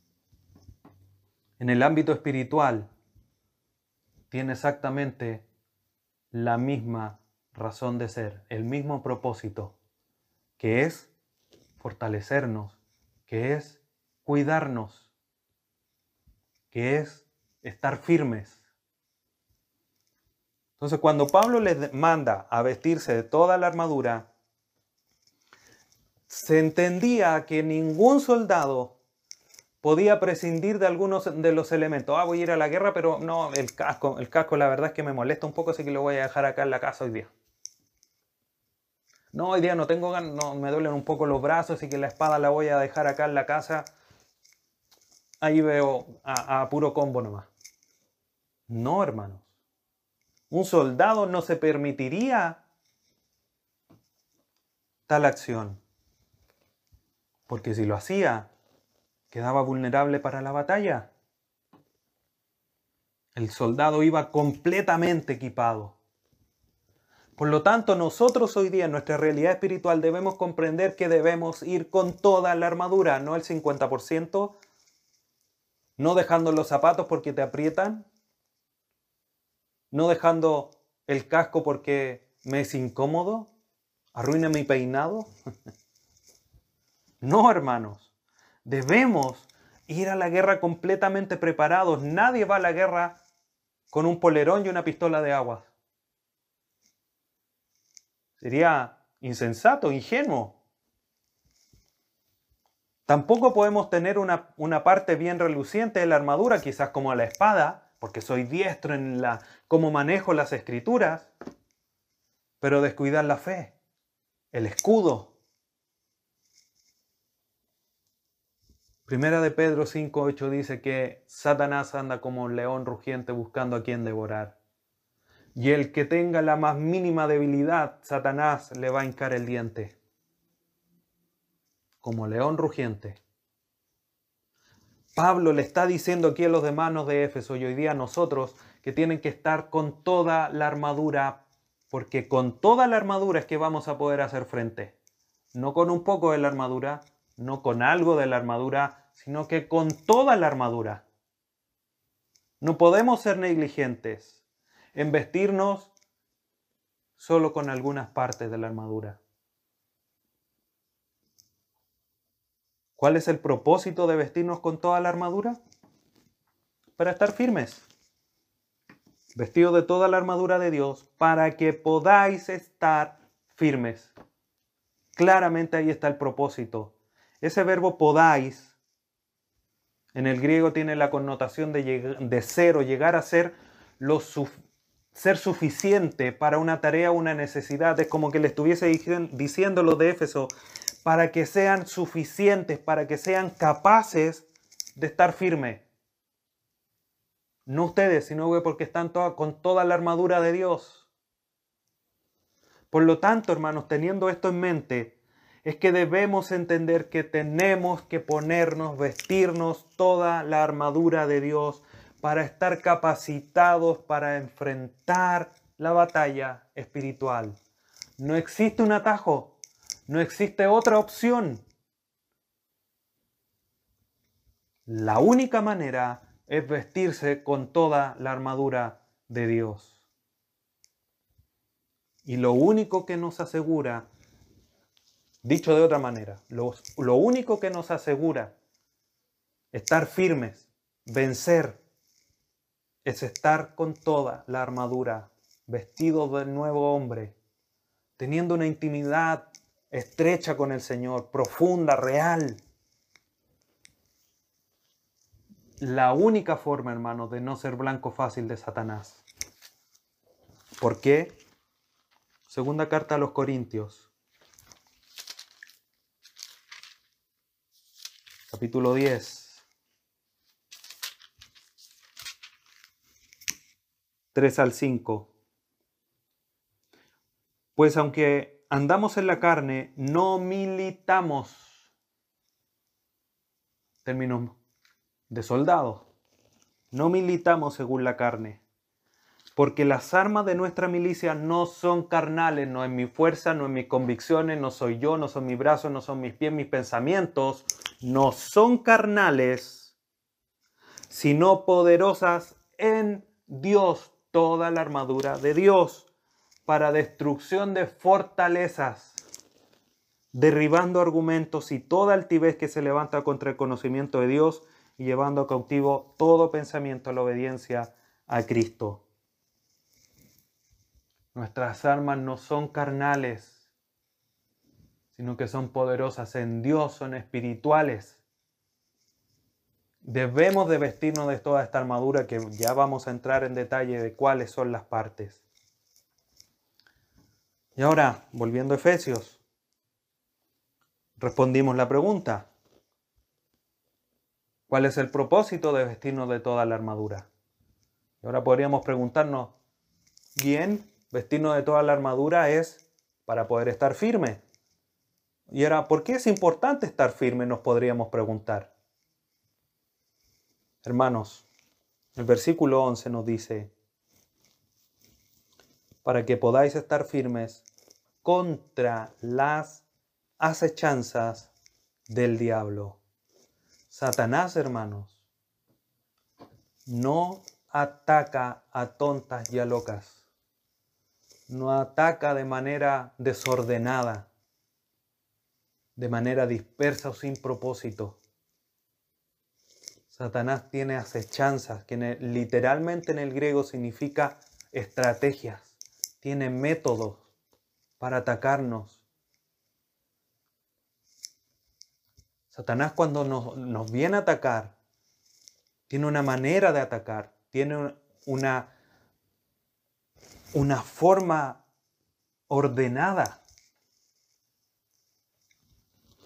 S1: En el ámbito espiritual, tiene exactamente la misma razón de ser, el mismo propósito, que es fortalecernos, que es cuidarnos, que es estar firmes. Entonces cuando Pablo les manda a vestirse de toda la armadura, se entendía que ningún soldado podía prescindir de algunos de los elementos. Ah, voy a ir a la guerra, pero no, el casco, el casco la verdad es que me molesta un poco, así que lo voy a dejar acá en la casa hoy día. No, hoy día no tengo ganas, me duelen un poco los brazos, así que la espada la voy a dejar acá en la casa. Ahí veo a, a puro combo nomás. No, hermanos. Un soldado no se permitiría tal acción. Porque si lo hacía, quedaba vulnerable para la batalla. El soldado iba completamente equipado. Por lo tanto, nosotros hoy día en nuestra realidad espiritual debemos comprender que debemos ir con toda la armadura, no el 50%, no dejando los zapatos porque te aprietan, no dejando el casco porque me es incómodo, arruina mi peinado. no, hermanos. Debemos ir a la guerra completamente preparados. Nadie va a la guerra con un polerón y una pistola de agua. Sería insensato, ingenuo. Tampoco podemos tener una, una, parte bien reluciente de la armadura, quizás como la espada, porque soy diestro en la, cómo manejo las escrituras, pero descuidar la fe, el escudo, Primera de Pedro 5.8 dice que Satanás anda como un león rugiente buscando a quien devorar. Y el que tenga la más mínima debilidad, Satanás le va a hincar el diente. Como león rugiente. Pablo le está diciendo aquí a los hermanos de Éfeso y hoy día a nosotros que tienen que estar con toda la armadura, porque con toda la armadura es que vamos a poder hacer frente. No con un poco de la armadura, no con algo de la armadura, sino que con toda la armadura. No podemos ser negligentes en vestirnos solo con algunas partes de la armadura. ¿Cuál es el propósito de vestirnos con toda la armadura? Para estar firmes. Vestido de toda la armadura de Dios para que podáis estar firmes. Claramente ahí está el propósito. Ese verbo podáis en el griego tiene la connotación de, ser o llegar a ser, lo ser suficiente para una tarea una necesidad. Es como que le estuviese diciendo lo de Éfeso, para que sean suficientes, para que sean capaces de estar firmes. No ustedes, sino porque están con toda la armadura de Dios. Por lo tanto, hermanos, teniendo esto en mente, es que debemos entender que tenemos que ponernos, vestirnos toda la armadura de Dios para estar capacitados para enfrentar la batalla espiritual. No existe un atajo, no existe otra opción. La única manera es vestirse con toda la armadura de Dios. Y lo único que nos asegura Dicho de otra manera, lo único que nos asegura estar firmes, vencer, es estar con toda la armadura, vestido del nuevo hombre, teniendo una intimidad estrecha con el Señor, profunda, real. La única forma, hermano, de no ser blanco fácil de Satanás. ¿Por qué? Segunda carta a los Corintios, capítulo 10. 3 al 5. Pues aunque andamos en la carne, no militamos. Términos de soldados. No militamos según la carne, Porque las armas de nuestra milicia no son carnales, no es mi fuerza, no es mis convicciones, no soy yo, no son mis brazos, no son mis pies, mis pensamientos, no son carnales, sino poderosas en Dios, toda la armadura de Dios, para destrucción de fortalezas, derribando argumentos y toda altivez que se levanta contra el conocimiento de Dios y llevando cautivo todo pensamiento a la obediencia a Cristo. Nuestras armas no son carnales, sino que son poderosas en Dios, son espirituales. Debemos de vestirnos de toda esta armadura que ya vamos a entrar en detalle de cuáles son las partes. Y ahora, volviendo a Efesios, respondimos la pregunta. ¿Cuál es el propósito de vestirnos de toda la armadura? Y ahora podríamos preguntarnos, bien, vestirnos de toda la armadura es para poder estar firme. Y ahora, ¿por qué es importante estar firme? Nos podríamos preguntar. Hermanos, el versículo 11 nos dice, para que podáis estar firmes contra las acechanzas del diablo. Satanás, hermanos, no ataca a tontas y a locas. No ataca de manera desordenada, de manera dispersa o sin propósito. Satanás tiene acechanzas, que literalmente en el griego significa estrategias, tiene métodos para atacarnos. Satanás cuando nos, nos viene a atacar, tiene una manera de atacar, tiene una, una forma ordenada.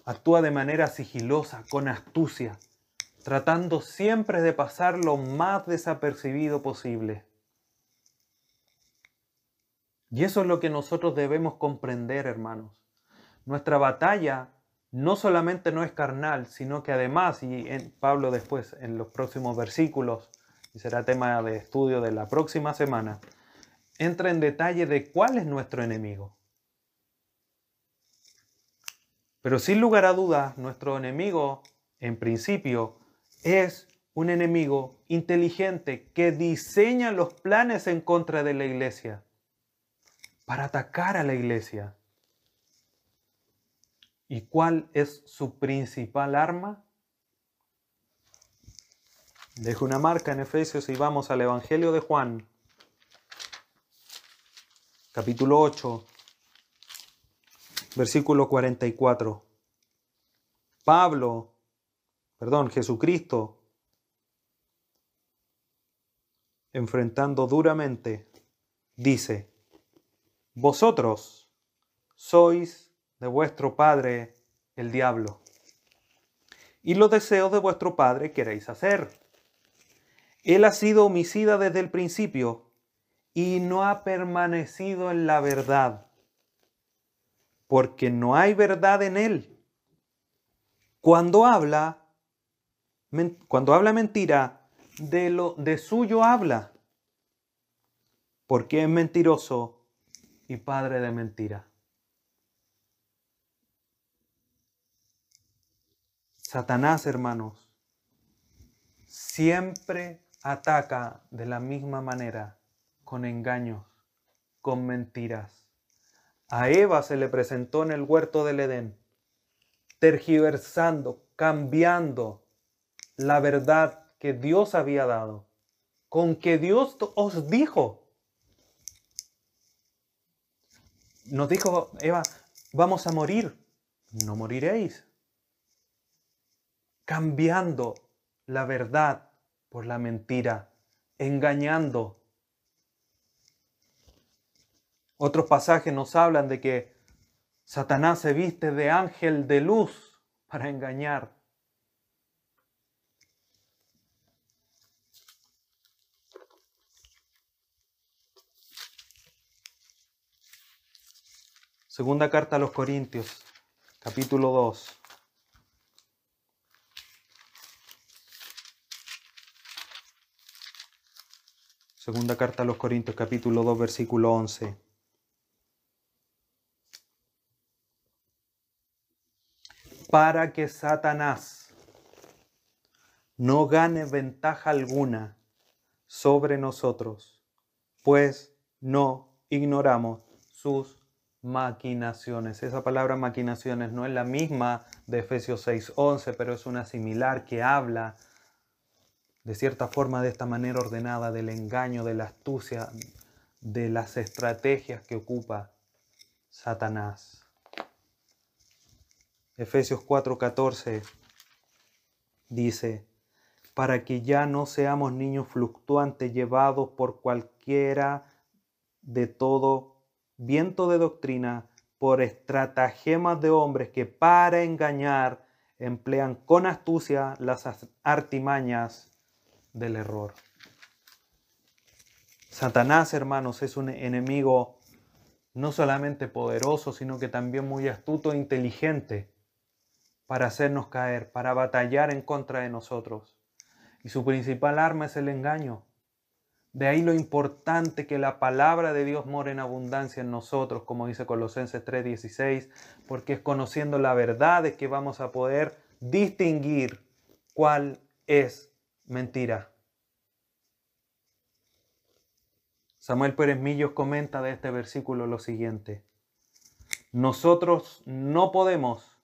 S1: Actúa de manera sigilosa, con astucia, tratando siempre de pasar lo más desapercibido posible. Y eso es lo que nosotros debemos comprender, hermanos. Nuestra batalla no solamente no es carnal, sino que además, y en Pablo después en los próximos versículos, y será tema de estudio de la próxima semana, entra en detalle de cuál es nuestro enemigo. Pero sin lugar a dudas, nuestro enemigo, en principio, es un enemigo inteligente que diseña los planes en contra de la iglesia para atacar a la iglesia. ¿Y cuál es su principal arma? Dejo una marca en Efesios y vamos al Evangelio de Juan, capítulo 8, versículo 44. Pablo, perdón, Jesucristo, enfrentando duramente, dice, vosotros sois de vuestro padre el diablo, y los deseos de vuestro padre queréis hacer. Él ha sido homicida desde el principio y no ha permanecido en la verdad, porque no hay verdad en él. Cuando habla, cuando habla mentira, de lo de suyo habla, porque es mentiroso y padre de mentira. Satanás, hermanos, siempre ataca de la misma manera, con engaños, con mentiras. A Eva se le presentó en el huerto del Edén, tergiversando, cambiando la verdad que Dios había dado, con que Dios os dijo. nos dijo Eva, vamos a morir. No moriréis. Cambiando la verdad por la mentira, engañando. Otros pasajes nos hablan de que Satanás se viste de ángel de luz para engañar. Segunda carta a los Corintios, capítulo 2. Segunda carta a los Corintios capítulo 2 versículo 11. Para que Satanás no gane ventaja alguna sobre nosotros, pues no ignoramos sus maquinaciones. Esa palabra maquinaciones no es la misma de Efesios 6:11, pero es una similar que habla de cierta forma de esta manera ordenada del engaño, de la astucia, de las estrategias que ocupa Satanás. Efesios 4:14 dice, para que ya no seamos niños fluctuantes llevados por cualquiera de todo viento de doctrina, por estratagemas de hombres que para engañar emplean con astucia las artimañas del error. Satanás, hermanos, es un enemigo no solamente poderoso, sino que también muy astuto e inteligente para hacernos caer, para batallar en contra de nosotros. Y su principal arma es el engaño. De ahí lo importante que la palabra de Dios more en abundancia en nosotros, como dice Colosenses 3:16, porque es conociendo la verdad de que vamos a poder distinguir cuál es mentira. Samuel Pérez Millos comenta de este versículo lo siguiente. Nosotros no podemos,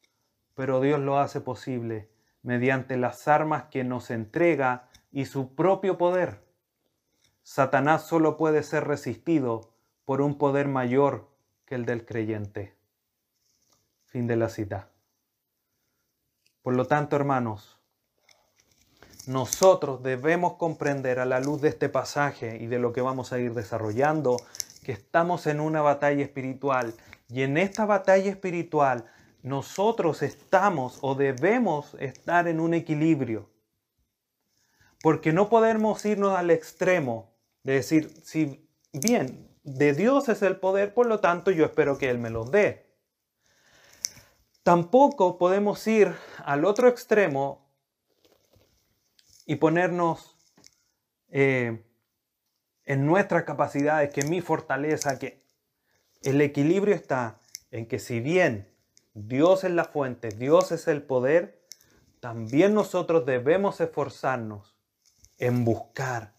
S1: pero Dios lo hace posible mediante las armas que nos entrega y su propio poder. Satanás solo puede ser resistido por un poder mayor que el del creyente. Fin de la cita. Por lo tanto, hermanos, nosotros debemos comprender a la luz de este pasaje y de lo que vamos a ir desarrollando que estamos en una batalla espiritual y en esta batalla espiritual nosotros estamos o debemos estar en un equilibrio. Porque no podemos irnos al extremo de decir, si bien de Dios es el poder, por lo tanto yo espero que Él me lo dé. Tampoco podemos ir al otro extremo y ponernos eh, en nuestras capacidades, que mi fortaleza, que el equilibrio está en que si bien Dios es la fuente, Dios es el poder, también nosotros debemos esforzarnos en buscar,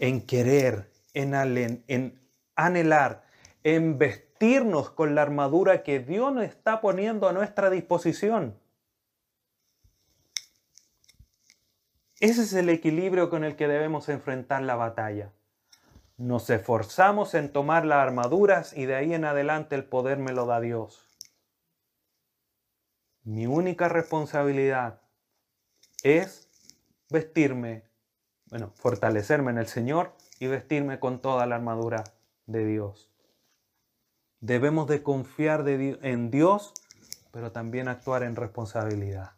S1: en querer, en, anhelar, en vestirnos con la armadura que Dios nos está poniendo a nuestra disposición. Ese es el equilibrio con el que debemos enfrentar la batalla. Nos esforzamos en tomar las armaduras y de ahí en adelante el poder me lo da Dios. Mi única responsabilidad es vestirme, bueno, fortalecerme en el Señor y vestirme con toda la armadura de Dios. Debemos de confiar en Dios, pero también actuar en responsabilidad.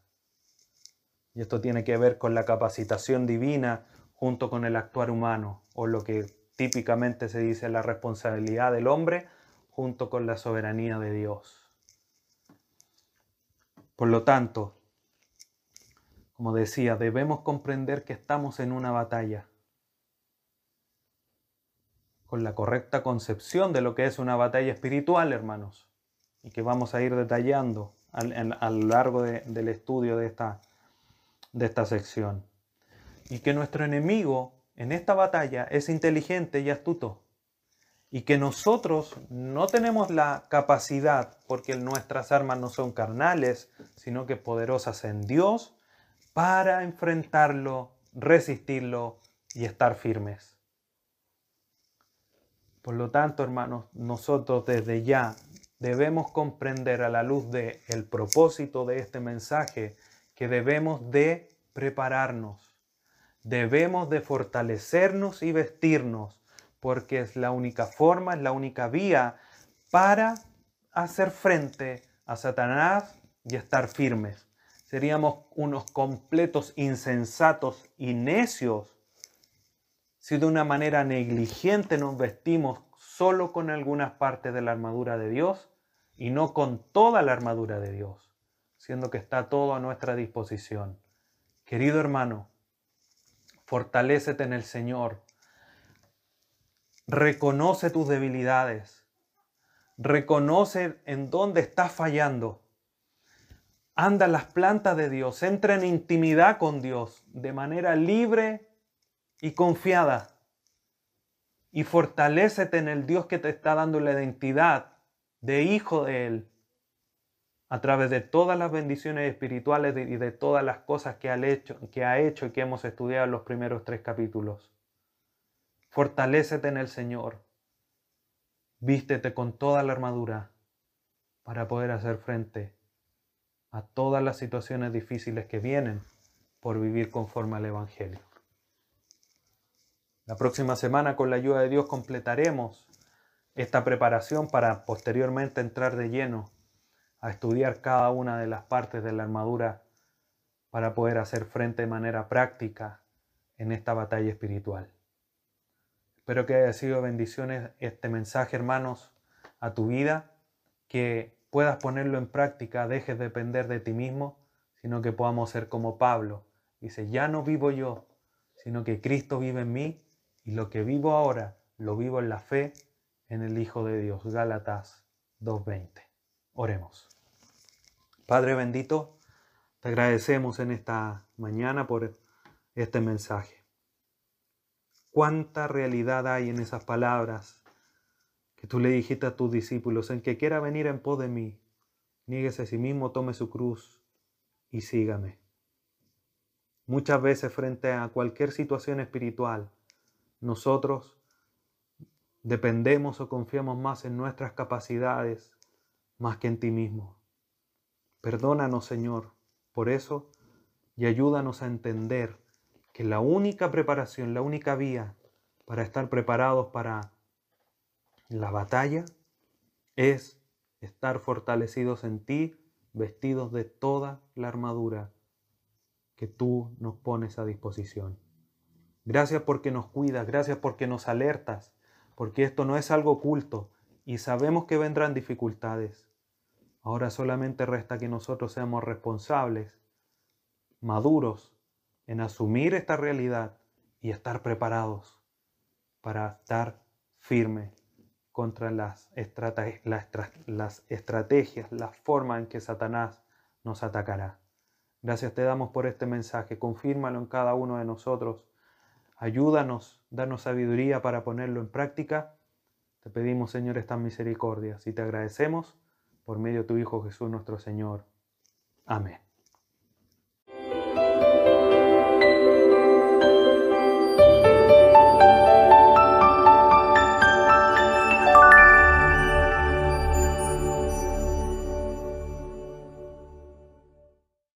S1: Y esto tiene que ver con la capacitación divina junto con el actuar humano, o lo que típicamente se dice la responsabilidad del hombre junto con la soberanía de Dios. Por lo tanto, como decía, debemos comprender que estamos en una batalla. Con la correcta concepción de lo que es una batalla espiritual, hermanos, y que vamos a ir detallando a, lo largo del estudio de esta, de esta sección. Y que nuestro enemigo en esta batalla es inteligente y astuto. Y que nosotros no tenemos la capacidad, porque nuestras armas no son carnales, sino que poderosas en Dios, para enfrentarlo, resistirlo y estar firmes. Por lo tanto, hermanos, nosotros desde ya debemos comprender a la luz del el propósito de este mensaje que debemos de prepararnos, debemos de fortalecernos y vestirnos, porque es la única forma, es la única vía para hacer frente a Satanás y estar firmes. Seríamos unos completos insensatos y necios si de una manera negligente nos vestimos solo con algunas partes de la armadura de Dios y no con toda la armadura de Dios siendo que está todo a nuestra disposición. Querido hermano, fortalécete en el Señor. reconoce tus debilidades, reconoce en dónde estás fallando. Anda las plantas de Dios, entra en intimidad con Dios de manera libre y confiada. Y fortalécete en el Dios que te está dando la identidad de hijo de Él a través de todas las bendiciones espirituales y de todas las cosas que hecho, que ha hecho y que hemos estudiado en los primeros tres capítulos. Fortalécete en el Señor. Vístete con toda la armadura para poder hacer frente a todas las situaciones difíciles que vienen por vivir conforme al Evangelio. La próxima semana, con la ayuda de Dios, completaremos esta preparación para posteriormente entrar de lleno a estudiar cada una de las partes de la armadura para poder hacer frente de manera práctica en esta batalla espiritual. Espero que haya sido bendiciones este mensaje, hermanos, a tu vida, que puedas ponerlo en práctica, dejes de depender de ti mismo, sino que podamos ser como Pablo. Dice, ya no vivo yo, sino que Cristo vive en mí y lo que vivo ahora lo vivo en la fe en el Hijo de Dios. Gálatas 2.20. Oremos. Padre bendito, te agradecemos en esta mañana por este mensaje. Cuánta realidad hay en esas palabras que tú le dijiste a tus discípulos, en que quiera venir en pos de mí, nieguese a sí mismo, tome su cruz y sígame. Muchas veces frente a cualquier situación espiritual, nosotros dependemos o confiamos más en nuestras capacidades más que en ti mismo. Perdónanos, Señor, por eso y ayúdanos a entender que la única preparación, la única vía para estar preparados para la batalla es estar fortalecidos en ti, vestidos de toda la armadura que tú nos pones a disposición. Gracias porque nos cuidas, gracias porque nos alertas, porque esto no es algo oculto y sabemos que vendrán dificultades. Ahora solamente resta que nosotros seamos responsables, maduros, en asumir esta realidad y estar preparados para estar firme contra las, las estrategias, la forma en que Satanás nos atacará. Gracias te damos por este mensaje, confírmalo en cada uno de nosotros. Ayúdanos, danos sabiduría para ponerlo en práctica. Te pedimos, Señor, estas misericordias y te agradecemos por medio de tu Hijo Jesús nuestro Señor. Amén.